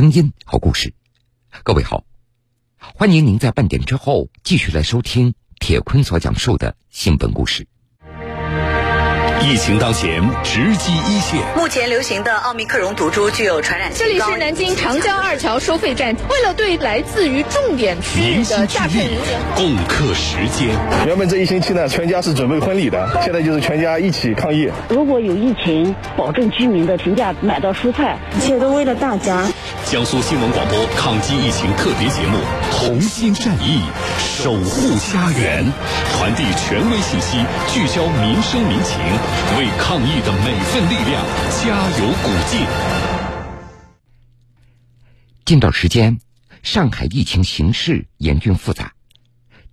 声音和故事。各位好，欢迎您在半点之后继续来收听铁坤所讲述的新闻故事。疫情当前，直击一线。目前流行的奥密克戎毒株具有传染性这里是南京长江二桥收费站，为了对来自于重点区域的诈骗人员共克时艰。原本这一星期呢，全家是准备婚礼的，现在就是全家一起抗疫。如果有疫情，保证居民的平价买到蔬菜，一切都为了大家。江苏新闻广播抗击疫情特别节目《同心战役，守护家园》，传递权威信息，聚焦民生民情。为抗疫的每份力量加油鼓劲。近段时间，上海疫情形势严峻复杂，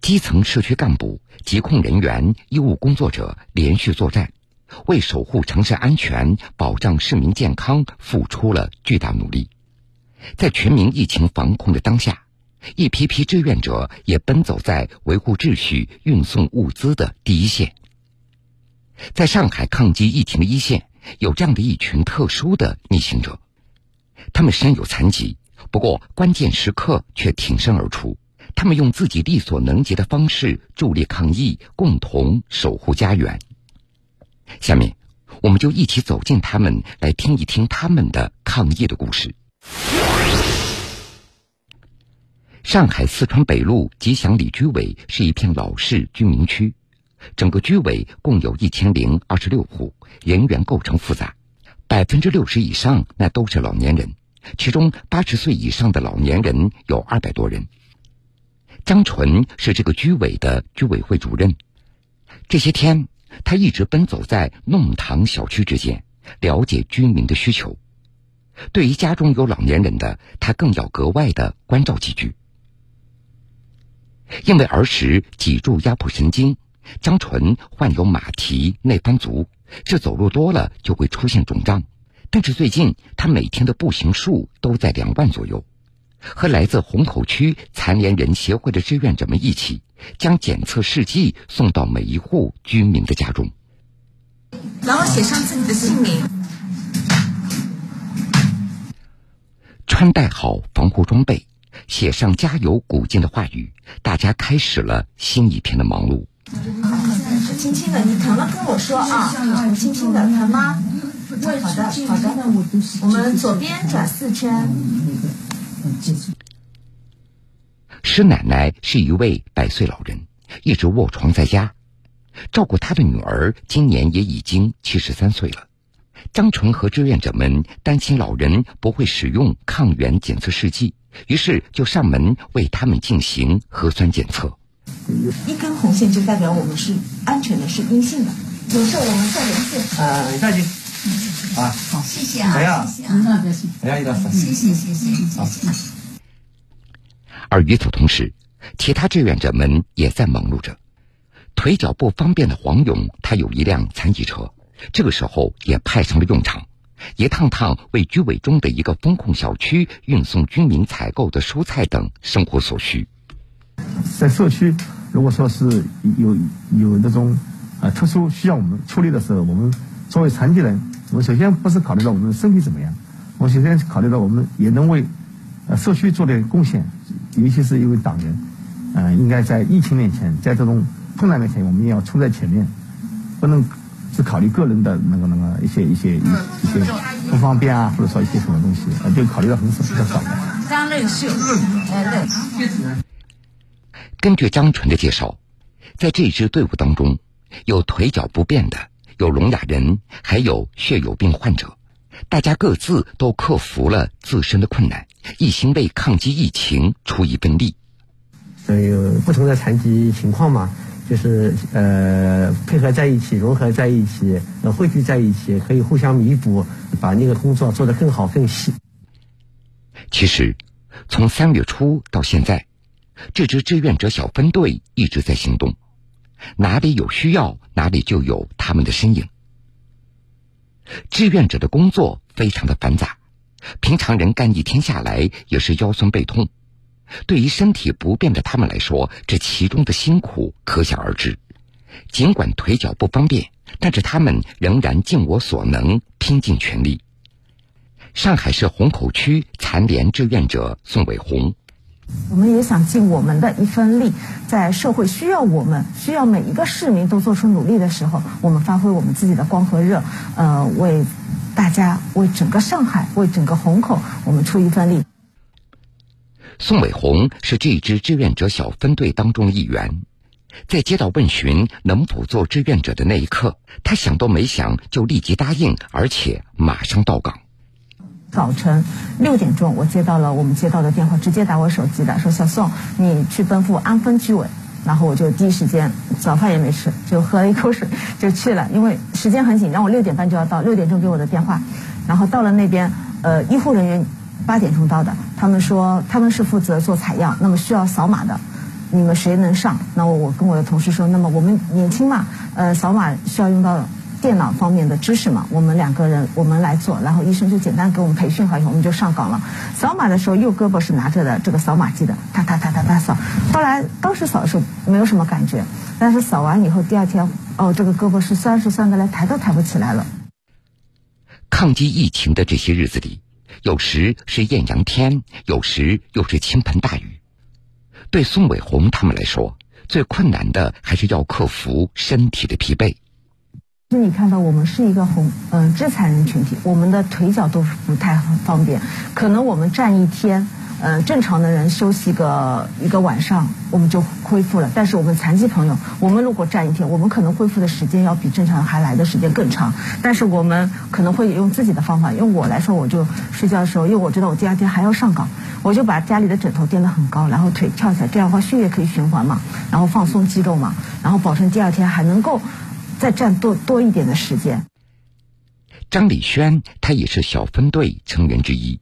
基层社区干部、疾控人员、医务工作者连续作战，为守护城市安全、保障市民健康付出了巨大努力。在全民疫情防控的当下，一批批志愿者也奔走在维护秩序、运送物资的第一线。在上海抗击疫情的一线，有这样的一群特殊的逆行者，他们身有残疾，不过关键时刻却挺身而出。他们用自己力所能及的方式助力抗疫，共同守护家园。下面，我们就一起走进他们，来听一听他们的抗疫的故事。上海四川北路吉祥里居委是一片老式居民区。整个居委共有一千零二十六户，人员构成复杂，百分之六十以上那都是老年人，其中八十岁以上的老年人有二百多人。张纯是这个居委的居委会主任，这些天他一直奔走在弄堂小区之间，了解居民的需求。对于家中有老年人的，他更要格外的关照几句，因为儿时脊柱压迫神经。张纯患有马蹄内翻足，这走路多了就会出现肿胀。但是最近他每天的步行数都在两万左右，和来自虹口区残联人协会的志愿者们一起，将检测试剂送到每一户居民的家中，然后写上自己的姓名，穿戴好防护装备，写上加油鼓劲的话语，大家开始了新一天的忙碌。是轻轻的，你疼了跟我说啊，轻轻的，疼吗？好的，好的。我们左边转四圈。施奶奶是一位百岁老人，一直卧床在家，照顾她的女儿今年也已经七十三岁了。张纯和志愿者们担心老人不会使用抗原检测试剂，于是就上门为他们进行核酸检测。一根红线就代表我们是安全的，是阴性的。有事我们再联系。呃，你再去。啊，好，谢谢啊。谁呀？谢谢啊。不要一个。谢谢谢谢谢谢。而与此同时，其他志愿者们也在忙碌着。腿脚不方便的黄勇，他有一辆残疾车，这个时候也派上了用场，一趟趟为居委中的一个风控小区运送居民采购的蔬菜等生活所需。在社区，如果说是有有那种啊特殊需要我们处理的时候，我们作为残疾人，我们首先不是考虑到我们身体怎么样，我首先考虑到我们也能为呃社区做点贡献，尤其是一位党员，呃，应该在疫情面前，在这种困难面前，我们也要冲在前面，不能只考虑个人的那个那个一些一些一些不方便啊，或者说一些什么东西，就考虑到很少比较少。张乐秀，哎对。根据张纯的介绍，在这支队伍当中，有腿脚不便的，有聋哑人，还有血友病患者。大家各自都克服了自身的困难，一心为抗击疫情出一份力。有不同的残疾情况嘛，就是呃配合在一起，融合在一起，呃汇聚在一起，可以互相弥补，把那个工作做得更好更细。其实，从三月初到现在。这支志愿者小分队一直在行动，哪里有需要，哪里就有他们的身影。志愿者的工作非常的繁杂，平常人干一天下来也是腰酸背痛，对于身体不便的他们来说，这其中的辛苦可想而知。尽管腿脚不方便，但是他们仍然尽我所能，拼尽全力。上海市虹口区。残联志愿者宋伟红。我们也想尽我们的一份力，在社会需要我们、需要每一个市民都做出努力的时候，我们发挥我们自己的光和热，呃，为大家、为整个上海、为整个虹口，我们出一份力。宋伟红是这支志愿者小分队当中的一员，在接到问询能否做志愿者的那一刻，他想都没想就立即答应，而且马上到岗。早晨六点钟，我接到了我们接到的电话，直接打我手机的，说小宋，你去奔赴安丰居委。然后我就第一时间早饭也没吃，就喝了一口水就去了，因为时间很紧，让我六点半就要到，六点钟给我的电话，然后到了那边，呃，医护人员八点钟到的，他们说他们是负责做采样，那么需要扫码的，你们谁能上？那我跟我的同事说，那么我们年轻嘛，呃，扫码需要用到。电脑方面的知识嘛，我们两个人我们来做，然后医生就简单给我们培训好以后，我们就上岗了。扫码的时候，右胳膊是拿着的这个扫码机的，哒哒哒哒哒扫。后来当时扫的时候没有什么感觉，但是扫完以后，第二天哦，这个胳膊是酸是酸的，连抬都抬不起来了。抗击疫情的这些日子里，有时是艳阳天，有时又是倾盆大雨。对宋伟红他们来说，最困难的还是要克服身体的疲惫。那你看到我们是一个红嗯肢残人群体，我们的腿脚都不太方便，可能我们站一天，嗯正常的人休息个一个晚上我们就恢复了，但是我们残疾朋友，我们如果站一天，我们可能恢复的时间要比正常人还来的时间更长，但是我们可能会用自己的方法，用我来说，我就睡觉的时候，因为我知道我第二天还要上岗，我就把家里的枕头垫得很高，然后腿翘起来，这样的话血液可以循环嘛，然后放松肌肉嘛，然后保证第二天还能够。再占多多一点的时间。张礼轩，他也是小分队成员之一。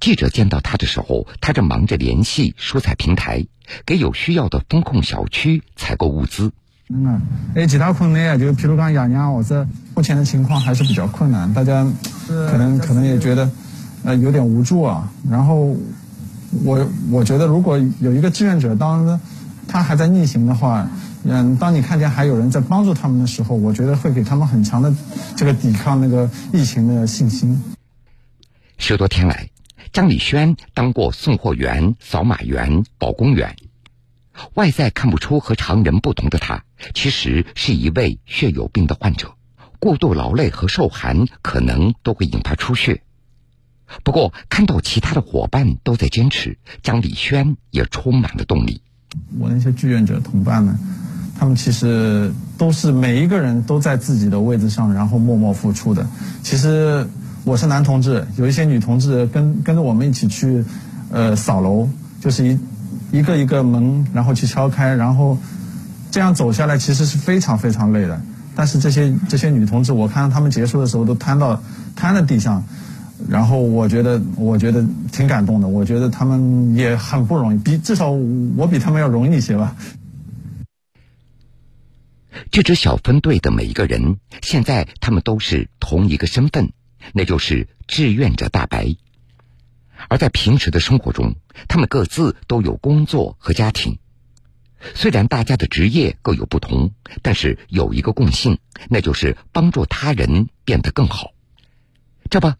记者见到他的时候，他正忙着联系蔬菜平台，给有需要的风控小区采购物资。嗯，哎，其他困难啊，就譬如讲养养或者目前的情况还是比较困难，大家可能可能也觉得呃有点无助啊。然后我我觉得，如果有一个志愿者，当他还在逆行的话。嗯，当你看见还有人在帮助他们的时候，我觉得会给他们很强的这个抵抗那个疫情的信心。十多天来，张礼轩当过送货员、扫码员、保工员，外在看不出和常人不同的他，其实是一位血友病的患者。过度劳累和受寒可能都会引发出血。不过，看到其他的伙伴都在坚持，张礼轩也充满了动力。我那些志愿者同伴们。他们其实都是每一个人都在自己的位置上，然后默默付出的。其实我是男同志，有一些女同志跟跟着我们一起去，呃，扫楼，就是一一个一个门，然后去敲开，然后这样走下来，其实是非常非常累的。但是这些这些女同志，我看到她们结束的时候都瘫到瘫在地上，然后我觉得我觉得挺感动的。我觉得她们也很不容易，比至少我比她们要容易一些吧。这支小分队的每一个人，现在他们都是同一个身份，那就是志愿者大白。而在平时的生活中，他们各自都有工作和家庭。虽然大家的职业各有不同，但是有一个共性，那就是帮助他人变得更好。这不，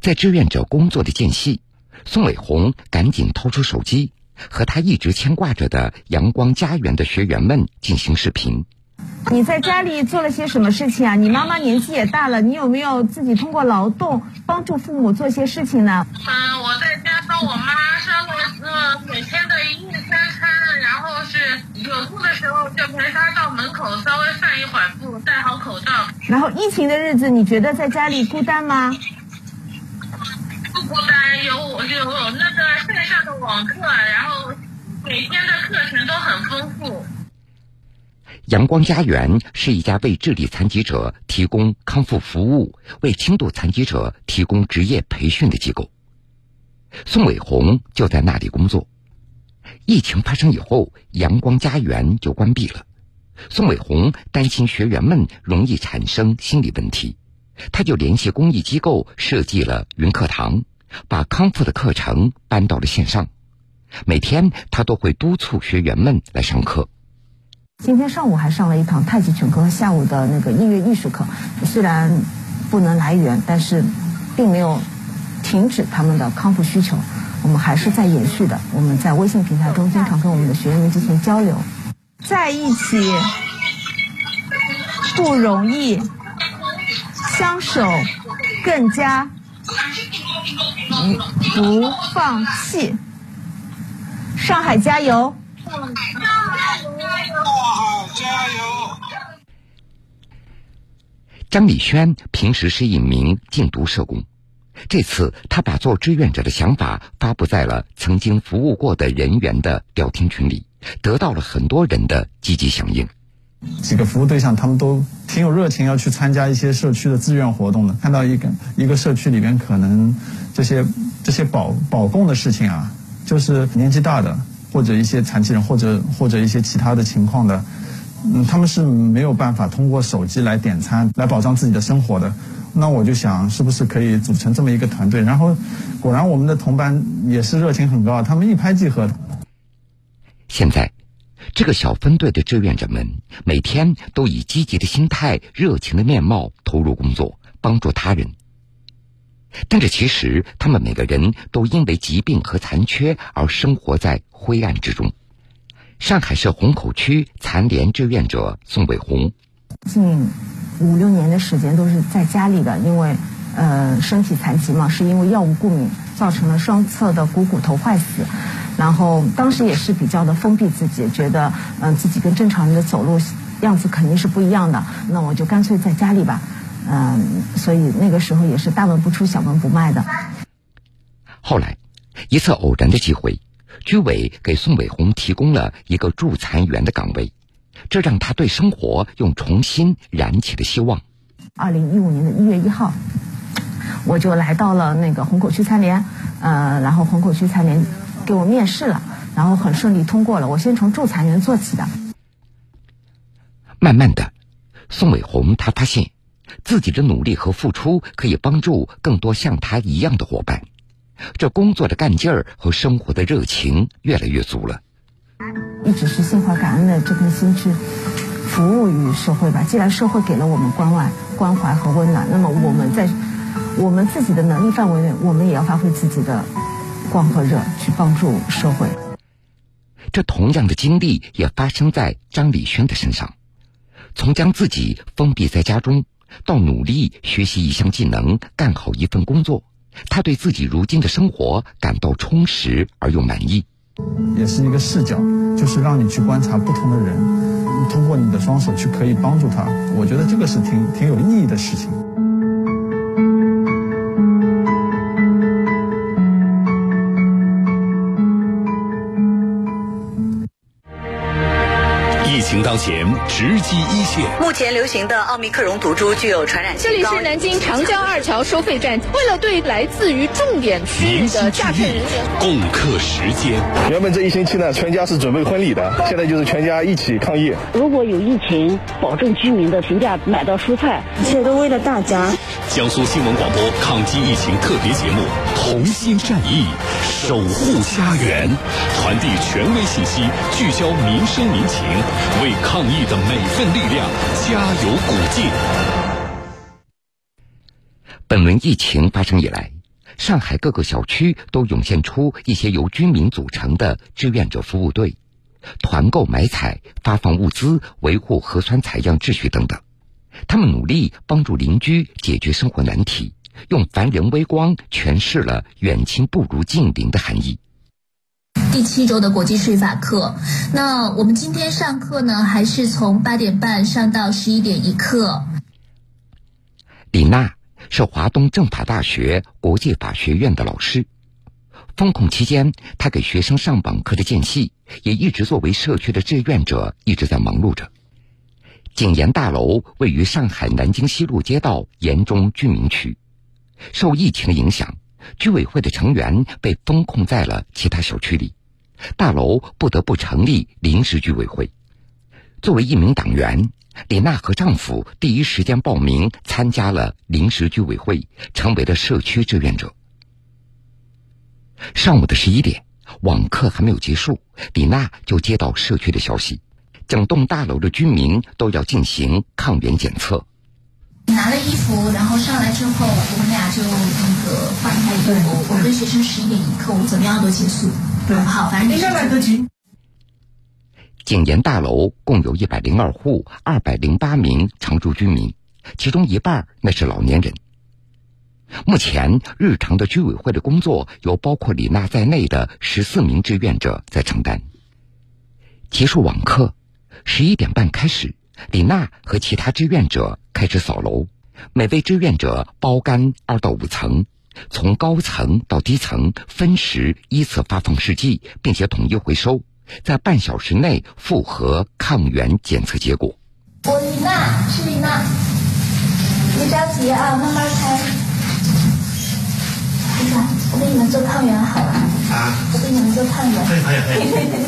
在志愿者工作的间隙，宋伟红赶紧掏出手机，和他一直牵挂着的阳光家园的学员们进行视频。你在家里做了些什么事情啊？你妈妈年纪也大了，你有没有自己通过劳动帮助父母做些事情呢？嗯，我在家帮我妈烧了呃每天的一日三餐，然后是有空的时候就陪她到门口稍微散一会儿步，戴好口罩。然后疫情的日子，你觉得在家里孤单吗？不孤单，有我有那个线上的网课，然后每天的课程都很丰富。阳光家园是一家为智力残疾者提供康复服务、为轻度残疾者提供职业培训的机构。宋伟红就在那里工作。疫情发生以后，阳光家园就关闭了。宋伟红担心学员们容易产生心理问题，他就联系公益机构设计了云课堂，把康复的课程搬到了线上。每天他都会督促学员们来上课。今天上午还上了一堂太极拳课和下午的那个音乐艺术课，虽然不能来源，但是并没有停止他们的康复需求，我们还是在延续的。我们在微信平台中经常跟我们的学员们进行交流。在一起不容易，相守更加不放弃。上海加油！上海加油！张礼轩平时是一名禁毒社工，这次他把做志愿者的想法发布在了曾经服务过的人员的聊天群里，得到了很多人的积极响应。几个服务对象他们都挺有热情，要去参加一些社区的志愿活动的。看到一个一个社区里边可能这些这些保保供的事情啊，就是年纪大的或者一些残疾人或者或者一些其他的情况的。嗯，他们是没有办法通过手机来点餐来保障自己的生活的。那我就想，是不是可以组成这么一个团队？然后，果然我们的同伴也是热情很高，他们一拍即合。现在，这个小分队的志愿者们每天都以积极的心态、热情的面貌投入工作，帮助他人。但这其实，他们每个人都因为疾病和残缺而生活在灰暗之中。上海市虹口区残联志愿者宋伟红，近五六年的时间都是在家里的，因为呃身体残疾嘛，是因为药物过敏造成了双侧的股骨头坏死，然后当时也是比较的封闭自己，觉得嗯自己跟正常人的走路样子肯定是不一样的，那我就干脆在家里吧，嗯，所以那个时候也是大门不出小门不迈的。后来，一次偶然的机会。居委给宋伟红提供了一个助残员的岗位，这让他对生活又重新燃起了希望。二零一五年的一月一号，我就来到了那个虹口区残联，呃，然后虹口区残联给我面试了，然后很顺利通过了。我先从助残员做起的。慢慢的，宋伟红他发现，自己的努力和付出可以帮助更多像他一样的伙伴。这工作的干劲儿和生活的热情越来越足了。一直是心怀感恩的这颗心去服务于社会吧。既然社会给了我们关爱、关怀和温暖，那么我们在我们自己的能力范围内，我们也要发挥自己的光和热，去帮助社会。这同样的经历也发生在张礼轩的身上。从将自己封闭在家中，到努力学习一项技能，干好一份工作。他对自己如今的生活感到充实而又满意，也是一个视角，就是让你去观察不同的人，通过你的双手去可以帮助他。我觉得这个是挺挺有意义的事情。情当前，直击一线。目前流行的奥密克戎毒株具有传染性这里是南京长江二桥收费站，为了对来自于重点区域的诈骗人员共克时间。原本这一星期呢，全家是准备婚礼的，现在就是全家一起抗疫。如果有疫情，保证居民的平价买到蔬菜，一切都为了大家。江苏新闻广播抗击疫情特别节目《同心战意，守护家园》，传递权威信息，聚焦民生民情。为抗疫的每份力量加油鼓劲。本轮疫情发生以来，上海各个小区都涌现出一些由居民组成的志愿者服务队，团购买采、发放物资、维护核酸采样秩序等等。他们努力帮助邻居解决生活难题，用凡人微光诠释了远亲不如近邻的含义。第七周的国际税法课，那我们今天上课呢，还是从八点半上到十一点一刻。李娜是华东政法大学国际法学院的老师，封控期间，她给学生上网课的间隙，也一直作为社区的志愿者，一直在忙碌着。景研大楼位于上海南京西路街道沿中居民区，受疫情影响，居委会的成员被封控在了其他小区里。大楼不得不成立临时居委会。作为一名党员，李娜和丈夫第一时间报名参加了临时居委会，成为了社区志愿者。上午的十一点，网课还没有结束，李娜就接到社区的消息：整栋大楼的居民都要进行抗原检测。拿了衣服，然后上来之后，个换开。对，我跟学生十一点一刻，我们怎么样都结束，对，好，反正应该来得及。景研大楼共有一百零二户，二百零八名常住居民，其中一半那是老年人。目前，日常的居委会的工作由包括李娜在内的十四名志愿者在承担。结束网课，十一点半开始，李娜和其他志愿者开始扫楼，每位志愿者包干二到五层，从高层到低层分时依次发放试剂，并且统一回收。在半小时内复核抗原检测结果。我李娜是李娜，别着急啊，慢慢开。李娜，我给你们做抗原好了。啊。我给你们做抗原。可以可以可以。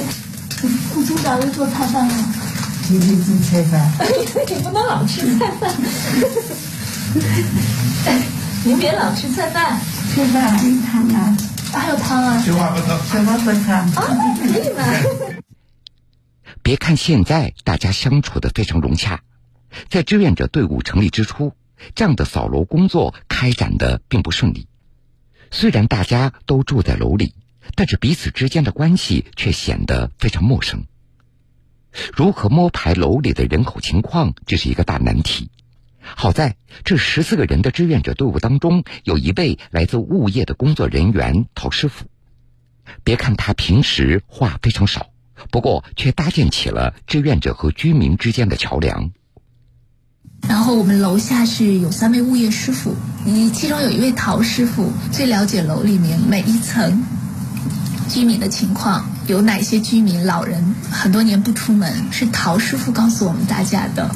你今早又做菜饭了？今天做菜饭。你不能老吃菜饭。您别老吃菜饭。菜饭还有汤啊。还有汤啊！什么不汤？啊，可以吗？别看现在大家相处的非常融洽，在志愿者队伍成立之初，这样的扫楼工作开展的并不顺利。虽然大家都住在楼里，但是彼此之间的关系却显得非常陌生。如何摸排楼里的人口情况，这是一个大难题。好在这十四个人的志愿者队伍当中，有一位来自物业的工作人员陶师傅。别看他平时话非常少，不过却搭建起了志愿者和居民之间的桥梁。然后我们楼下是有三位物业师傅，你其中有一位陶师傅最了解楼里面每一层居民的情况，有哪些居民老人很多年不出门，是陶师傅告诉我们大家的。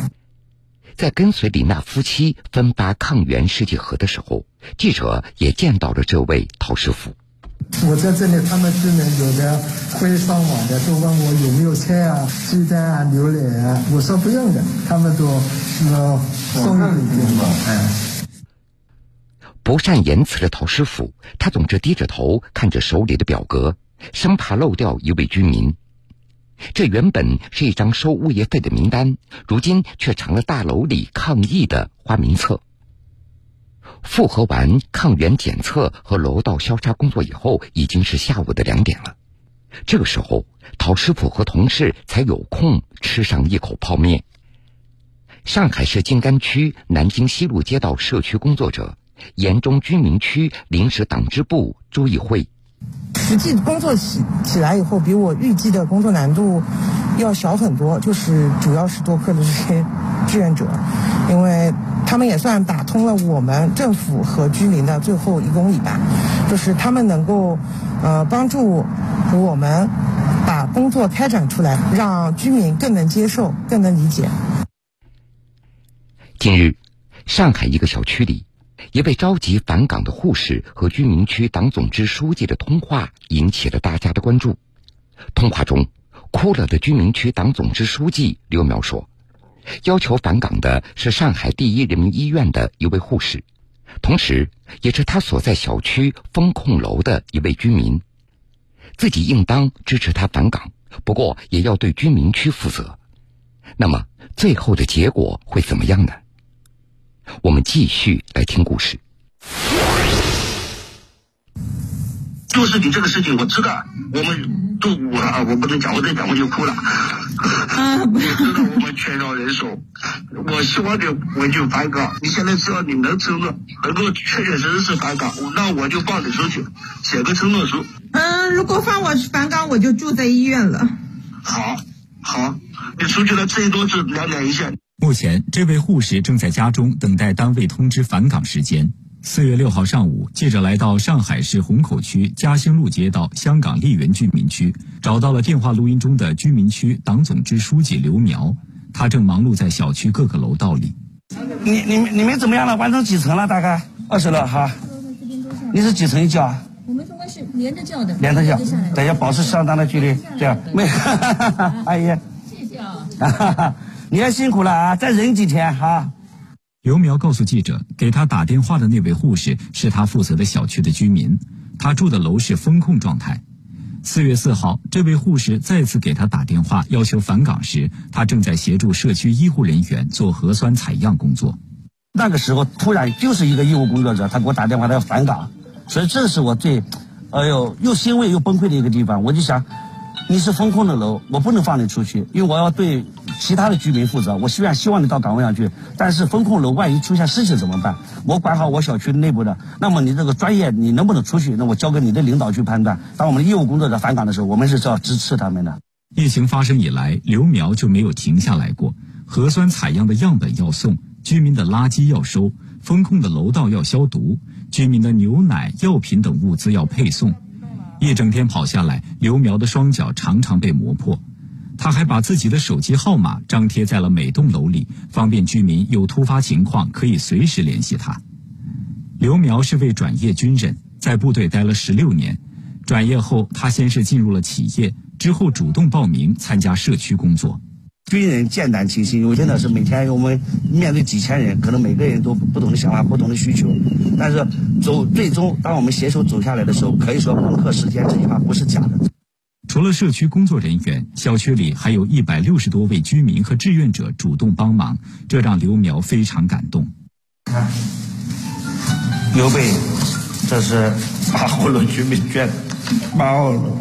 在跟随李娜夫妻分发抗原试剂盒的时候，记者也见到了这位陶师傅。我在这里，他们居民有的会上网的，都问我有没有菜啊、鸡蛋啊、牛奶啊。我说不用的，他们都呃送一点不善言辞的陶师傅，他总是低着头看着手里的表格，生怕漏掉一位居民。这原本是一张收物业费的名单，如今却成了大楼里抗疫的花名册。复核完抗原检测和楼道消杀工作以后，已经是下午的两点了。这个时候，陶师傅和同事才有空吃上一口泡面。上海市静安区南京西路街道社区工作者、延中居民区临时党支部朱义辉。实际工作起起来以后，比我预计的工作难度要小很多。就是主要是多亏了这些志愿者，因为他们也算打通了我们政府和居民的最后一公里吧。就是他们能够呃帮助我们把工作开展出来，让居民更能接受、更能理解。近日，上海一个小区里。一位着急返岗的护士和居民区党总支书记的通话引起了大家的关注。通话中，哭了的居民区党总支书记刘苗说：“要求返岗的是上海第一人民医院的一位护士，同时也是他所在小区风控楼的一位居民。自己应当支持他返岗，不过也要对居民区负责。那么，最后的结果会怎么样呢？”我们继续来听故事。做视频这个事情我知道，我们都我了啊，我不能讲，我再讲我就哭了。啊，我知道我们缺少人手，我希望你我就返岗。你现在只要你能承诺，能够确确实实是返岗，那我就放你出去，写个承诺书。嗯，如果放我返岗，我就住在医院了。好，好，你出去了最多是两点一线。目前，这位护士正在家中等待单位通知返岗时间。四月六号上午，记者来到上海市虹口区嘉兴路街道香港丽园居民区，找到了电话录音中的居民区党总支书记刘苗，他正忙碌在小区各个楼道里。你、你们、你们怎么样了？完成几层了？大概二十楼哈。你是几层一叫？我们中间是连着叫的。连着叫，等下保持相当的距离。这样，没，阿姨。谢谢啊。你也辛苦了啊，再忍几天哈。刘苗告诉记者，给他打电话的那位护士是他负责的小区的居民，他住的楼是封控状态。四月四号，这位护士再次给他打电话，要求返岗时，他正在协助社区医护人员做核酸采样工作。那个时候突然就是一个医务工作者，他给我打电话，他要返岗，所以这是我最，哎呦，又欣慰又崩溃的一个地方。我就想，你是封控的楼，我不能放你出去，因为我要对其他的居民负责。我虽然希望你到岗位上去，但是封控楼万一出现事情怎么办？我管好我小区内部的，那么你这个专业你能不能出去？那我交给你的领导去判断。当我们的业务工作者返岗的时候，我们是要支持他们的。疫情发生以来，刘苗就没有停下来过。核酸采样的样本要送，居民的垃圾要收，封控的楼道要消毒，居民的牛奶、药品等物资要配送。一整天跑下来，刘苗的双脚常常被磨破。他还把自己的手机号码张贴在了每栋楼里，方便居民有突发情况可以随时联系他。刘苗是位转业军人，在部队待了十六年。转业后，他先是进入了企业，之后主动报名参加社区工作。军人简单清新，我真的是每天我们面对几千人，可能每个人都不同的想法、不同的需求，但是走最终，当我们携手走下来的时候，可以说攻克时间这句话不是假的。除了社区工作人员，小区里还有一百六十多位居民和志愿者主动帮忙，这让刘苗非常感动。看，刘备，这是八号楼居民捐，八号楼，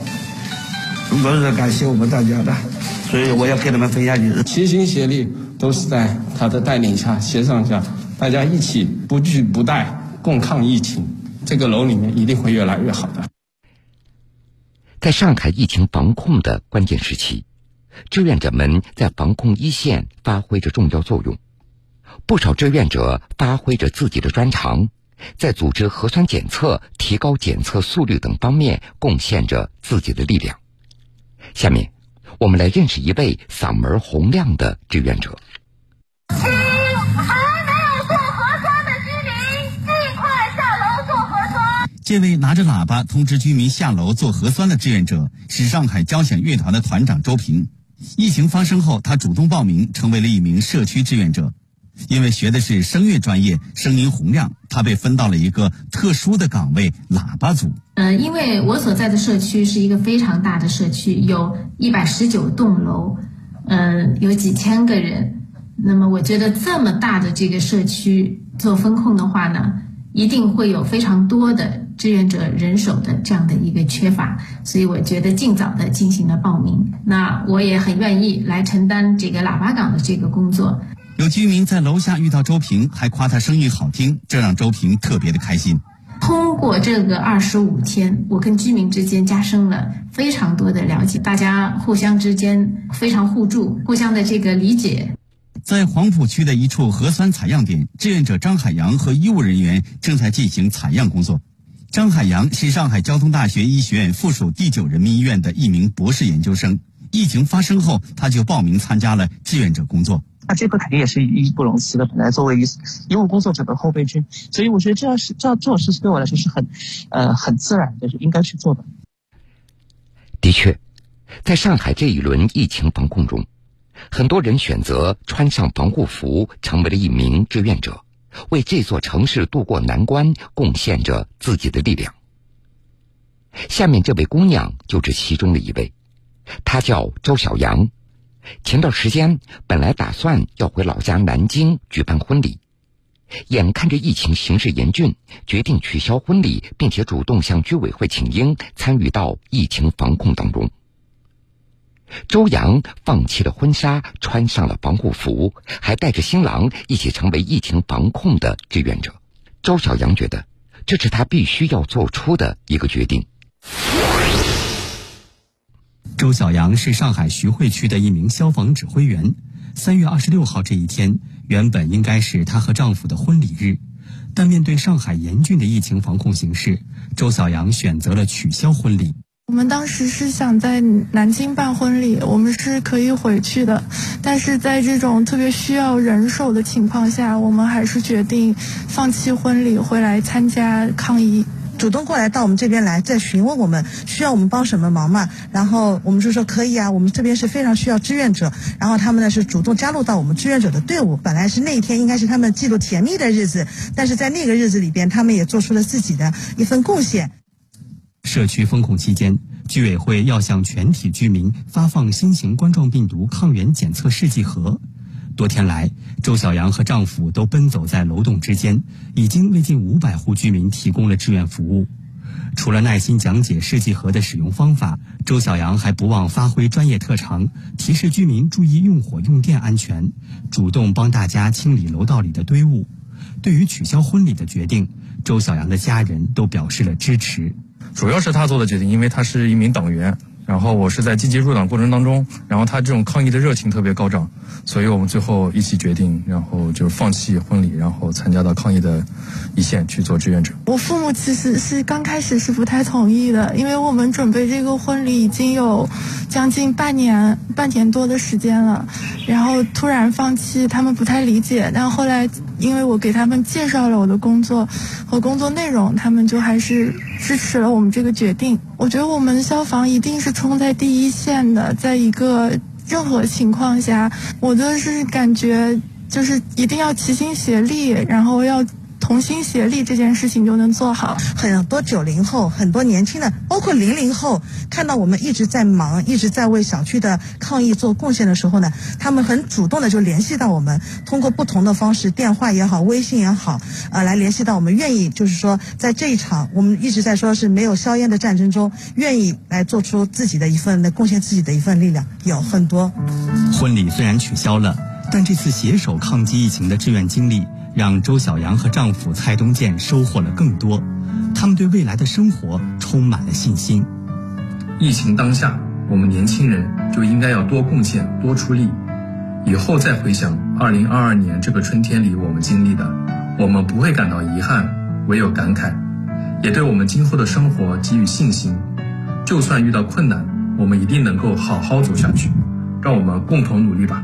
都是感谢我们大家的。所以我要跟他们分享，就是齐心协力，都是在他的带领下、协商下，大家一起不惧不怠，共抗疫情。这个楼里面一定会越来越好的。在上海疫情防控的关键时期，志愿者们在防控一线发挥着重要作用。不少志愿者发挥着自己的专长，在组织核酸检测、提高检测速率等方面贡献着自己的力量。下面。我们来认识一位嗓门洪亮的志愿者。还没有做核酸的居民尽快下楼做核酸。这位拿着喇叭通知居民下楼做核酸的志愿者是上海交响乐团的团长周平。疫情发生后，他主动报名，成为了一名社区志愿者。因为学的是声乐专业，声音洪亮，他被分到了一个特殊的岗位——喇叭组。嗯，因为我所在的社区是一个非常大的社区，有一百十九栋楼，嗯，有几千个人。那么，我觉得这么大的这个社区做风控的话呢，一定会有非常多的志愿者人手的这样的一个缺乏，所以我觉得尽早的进行了报名。那我也很愿意来承担这个喇叭岗的这个工作。有居民在楼下遇到周平，还夸他声音好听，这让周平特别的开心。通过这个二十五天，我跟居民之间加深了非常多的了解，大家互相之间非常互助，互相的这个理解。在黄浦区的一处核酸采样点，志愿者张海洋和医务人员正在进行采样工作。张海洋是上海交通大学医学院附属第九人民医院的一名博士研究生。疫情发生后，他就报名参加了志愿者工作。那这个肯定也是义不容辞的。本来作为医务工作者的后备军，所以我觉得这样是这样这种事情对我来说是很，呃，很自然的，是应该去做的。的确，在上海这一轮疫情防控中，很多人选择穿上防护服，成为了一名志愿者，为这座城市渡过难关贡献着自己的力量。下面这位姑娘就是其中的一位，她叫周小阳。前段时间本来打算要回老家南京举办婚礼，眼看着疫情形势严峻，决定取消婚礼，并且主动向居委会请缨，参与到疫情防控当中。周洋放弃了婚纱，穿上了防护服，还带着新郎一起成为疫情防控的志愿者。周小阳觉得，这是他必须要做出的一个决定。周小阳是上海徐汇区的一名消防指挥员。三月二十六号这一天，原本应该是她和丈夫的婚礼日，但面对上海严峻的疫情防控形势，周小阳选择了取消婚礼。我们当时是想在南京办婚礼，我们是可以回去的，但是在这种特别需要人手的情况下，我们还是决定放弃婚礼，回来参加抗疫。主动过来到我们这边来，再询问我们需要我们帮什么忙嘛？然后我们就说可以啊，我们这边是非常需要志愿者。然后他们呢是主动加入到我们志愿者的队伍。本来是那一天应该是他们记录甜蜜的日子，但是在那个日子里边，他们也做出了自己的一份贡献。社区封控期间，居委会要向全体居民发放新型冠状病毒抗原检测试剂盒。多天来，周小阳和丈夫都奔走在楼栋之间，已经为近五百户居民提供了志愿服务。除了耐心讲解试剂盒的使用方法，周小阳还不忘发挥专业特长，提示居民注意用火用电安全，主动帮大家清理楼道里的堆物。对于取消婚礼的决定，周小阳的家人都表示了支持。主要是他做的决定，因为他是一名党员。然后我是在积极入党过程当中，然后他这种抗议的热情特别高涨，所以我们最后一起决定，然后就放弃婚礼，然后参加到抗议的一线去做志愿者。我父母其实是刚开始是不太同意的，因为我们准备这个婚礼已经有将近半年、半年多的时间了，然后突然放弃，他们不太理解。但后来因为我给他们介绍了我的工作和工作内容，他们就还是支持了我们这个决定。我觉得我们消防一定是。冲在第一线的，在一个任何情况下，我都是感觉就是一定要齐心协力，然后要。同心协力这件事情就能做好。很多九零后，很多年轻的，包括零零后，看到我们一直在忙，一直在为小区的抗疫做贡献的时候呢，他们很主动的就联系到我们，通过不同的方式，电话也好，微信也好，呃，来联系到我们，愿意就是说，在这一场我们一直在说是没有硝烟的战争中，愿意来做出自己的一份的贡献，自己的一份力量，有很多。婚礼虽然取消了，但这次携手抗击疫情的志愿经历。让周小阳和丈夫蔡东健收获了更多，他们对未来的生活充满了信心。疫情当下，我们年轻人就应该要多贡献、多出力。以后再回想2022年这个春天里我们经历的，我们不会感到遗憾，唯有感慨，也对我们今后的生活给予信心。就算遇到困难，我们一定能够好好走下去。让我们共同努力吧。